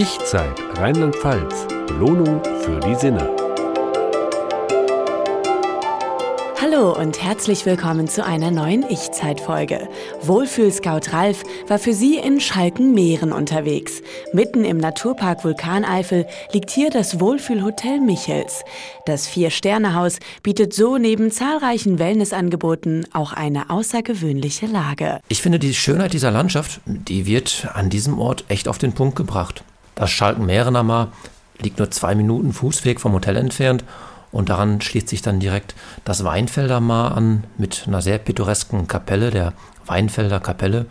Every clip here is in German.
Ich-Zeit Rheinland-Pfalz. Belohnung für die Sinne. Hallo und herzlich willkommen zu einer neuen Ich-Zeit-Folge. Wohlfühl-Scout Ralf war für Sie in Schalkenmeeren unterwegs. Mitten im Naturpark Vulkaneifel liegt hier das Wohlfühlhotel Michels. Das Vier-Sterne-Haus bietet so neben zahlreichen Wellnessangeboten auch eine außergewöhnliche Lage. Ich finde, die Schönheit dieser Landschaft, die wird an diesem Ort echt auf den Punkt gebracht. Das Schalkenmeerener liegt nur zwei Minuten Fußweg vom Hotel entfernt und daran schließt sich dann direkt das Weinfelder Mar an mit einer sehr pittoresken Kapelle, der Weinfelder Kapelle.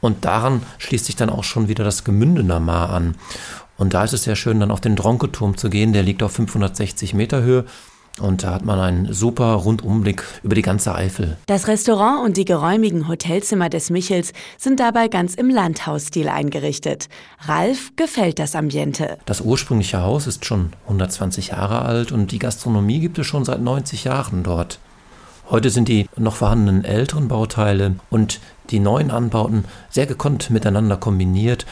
Und daran schließt sich dann auch schon wieder das Gemündener Mar an. Und da ist es sehr schön, dann auf den Dronketurm zu gehen. Der liegt auf 560 Meter Höhe und da hat man einen super Rundumblick über die ganze Eifel. Das Restaurant und die geräumigen Hotelzimmer des Michels sind dabei ganz im Landhausstil eingerichtet. Ralf gefällt das Ambiente. Das ursprüngliche Haus ist schon 120 Jahre alt und die Gastronomie gibt es schon seit 90 Jahren dort. Heute sind die noch vorhandenen älteren Bauteile und die neuen Anbauten sehr gekonnt miteinander kombiniert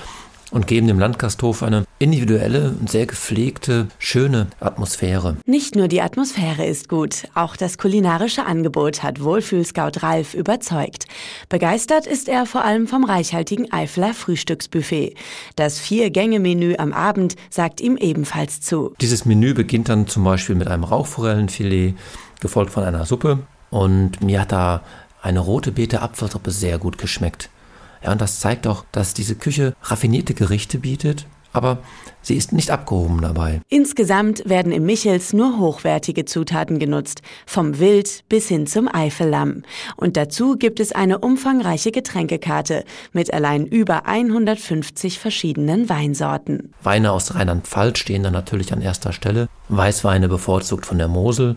und geben dem Landgasthof eine individuelle, sehr gepflegte, schöne Atmosphäre. Nicht nur die Atmosphäre ist gut, auch das kulinarische Angebot hat Wohlfühlscout Ralf überzeugt. Begeistert ist er vor allem vom reichhaltigen Eifeler Frühstücksbuffet. Das Vier-Gänge-Menü am Abend sagt ihm ebenfalls zu. Dieses Menü beginnt dann zum Beispiel mit einem Rauchforellenfilet, gefolgt von einer Suppe. Und mir hat da eine rote Beete Apfelsuppe sehr gut geschmeckt. Ja, und das zeigt auch, dass diese Küche raffinierte Gerichte bietet, aber sie ist nicht abgehoben dabei. Insgesamt werden im Michels nur hochwertige Zutaten genutzt, vom Wild bis hin zum Eifellamm. Und dazu gibt es eine umfangreiche Getränkekarte mit allein über 150 verschiedenen Weinsorten. Weine aus Rheinland-Pfalz stehen dann natürlich an erster Stelle, Weißweine bevorzugt von der Mosel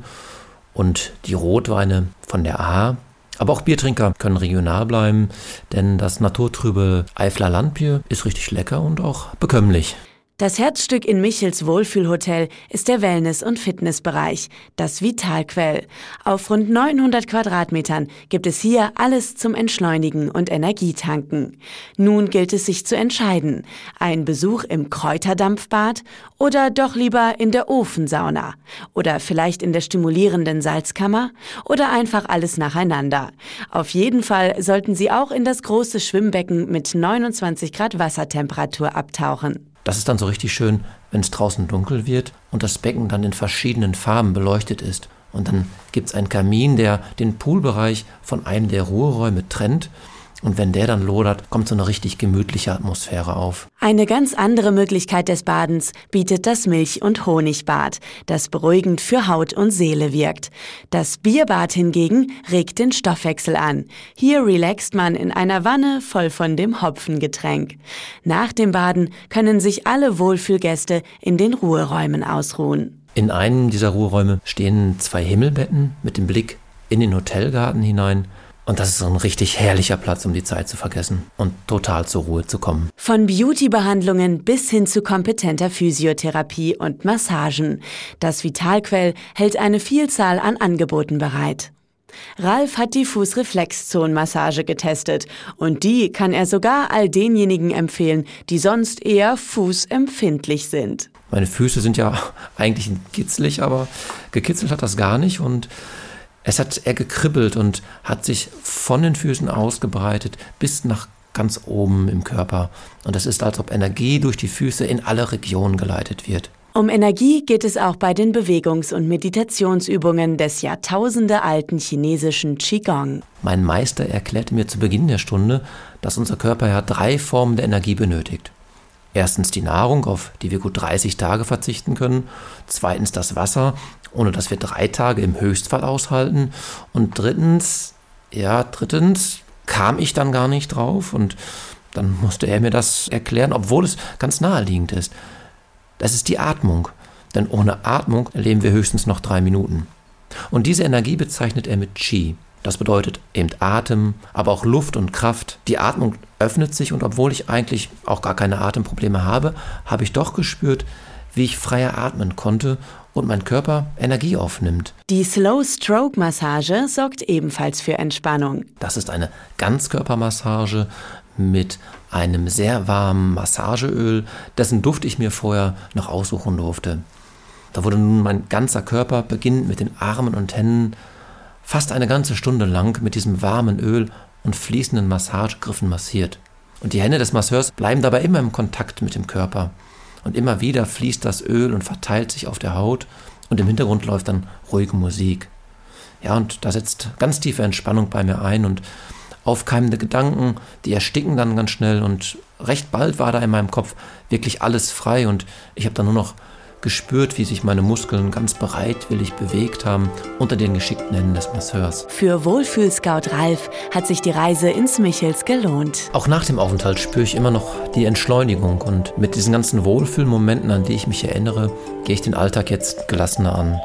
und die Rotweine von der Ahr aber auch Biertrinker können regional bleiben, denn das naturtrübe Eifler Landbier ist richtig lecker und auch bekömmlich. Das Herzstück in Michels Wohlfühlhotel ist der Wellness- und Fitnessbereich, das Vitalquell. Auf rund 900 Quadratmetern gibt es hier alles zum Entschleunigen und Energietanken. Nun gilt es sich zu entscheiden. Ein Besuch im Kräuterdampfbad oder doch lieber in der Ofensauna oder vielleicht in der stimulierenden Salzkammer oder einfach alles nacheinander. Auf jeden Fall sollten Sie auch in das große Schwimmbecken mit 29 Grad Wassertemperatur abtauchen. Das ist dann so richtig schön, wenn es draußen dunkel wird und das Becken dann in verschiedenen Farben beleuchtet ist. Und dann gibt es einen Kamin, der den Poolbereich von einem der Ruheräume trennt und wenn der dann lodert, kommt so eine richtig gemütliche Atmosphäre auf. Eine ganz andere Möglichkeit des Badens bietet das Milch- und Honigbad, das beruhigend für Haut und Seele wirkt. Das Bierbad hingegen regt den Stoffwechsel an. Hier relaxt man in einer Wanne voll von dem Hopfengetränk. Nach dem Baden können sich alle Wohlfühlgäste in den Ruheräumen ausruhen. In einem dieser Ruheräume stehen zwei Himmelbetten mit dem Blick in den Hotelgarten hinein und das ist so ein richtig herrlicher Platz, um die Zeit zu vergessen und total zur Ruhe zu kommen. Von Beauty-Behandlungen bis hin zu kompetenter Physiotherapie und Massagen. Das Vitalquell hält eine Vielzahl an Angeboten bereit. Ralf hat die Fußreflexzonenmassage getestet und die kann er sogar all denjenigen empfehlen, die sonst eher fußempfindlich sind. Meine Füße sind ja eigentlich kitzlig, aber gekitzelt hat das gar nicht und es hat eher gekribbelt und hat sich von den Füßen ausgebreitet bis nach ganz oben im Körper. Und es ist, als ob Energie durch die Füße in alle Regionen geleitet wird. Um Energie geht es auch bei den Bewegungs- und Meditationsübungen des jahrtausendealten chinesischen Qigong. Mein Meister erklärte mir zu Beginn der Stunde, dass unser Körper ja drei Formen der Energie benötigt. Erstens die Nahrung, auf die wir gut 30 Tage verzichten können. Zweitens das Wasser, ohne dass wir drei Tage im Höchstfall aushalten. Und drittens, ja, drittens kam ich dann gar nicht drauf und dann musste er mir das erklären, obwohl es ganz naheliegend ist. Das ist die Atmung. Denn ohne Atmung erleben wir höchstens noch drei Minuten. Und diese Energie bezeichnet er mit Qi. Das bedeutet eben Atem, aber auch Luft und Kraft. Die Atmung öffnet sich und obwohl ich eigentlich auch gar keine Atemprobleme habe, habe ich doch gespürt, wie ich freier atmen konnte und mein Körper Energie aufnimmt. Die Slow Stroke Massage sorgt ebenfalls für Entspannung. Das ist eine Ganzkörpermassage mit einem sehr warmen Massageöl, dessen Duft ich mir vorher noch aussuchen durfte. Da wurde nun mein ganzer Körper, beginnend mit den Armen und Händen, fast eine ganze Stunde lang mit diesem warmen Öl und fließenden Massagegriffen massiert. Und die Hände des Masseurs bleiben dabei immer im Kontakt mit dem Körper. Und immer wieder fließt das Öl und verteilt sich auf der Haut und im Hintergrund läuft dann ruhige Musik. Ja, und da setzt ganz tiefe Entspannung bei mir ein und aufkeimende Gedanken, die ersticken dann ganz schnell und recht bald war da in meinem Kopf wirklich alles frei und ich habe dann nur noch gespürt, wie sich meine Muskeln ganz bereitwillig bewegt haben unter den geschickten Händen des Masseurs. Für Wohlfühlscout Ralf hat sich die Reise ins Michels gelohnt. Auch nach dem Aufenthalt spüre ich immer noch die Entschleunigung und mit diesen ganzen Wohlfühlmomenten, an die ich mich erinnere, gehe ich den Alltag jetzt gelassener an.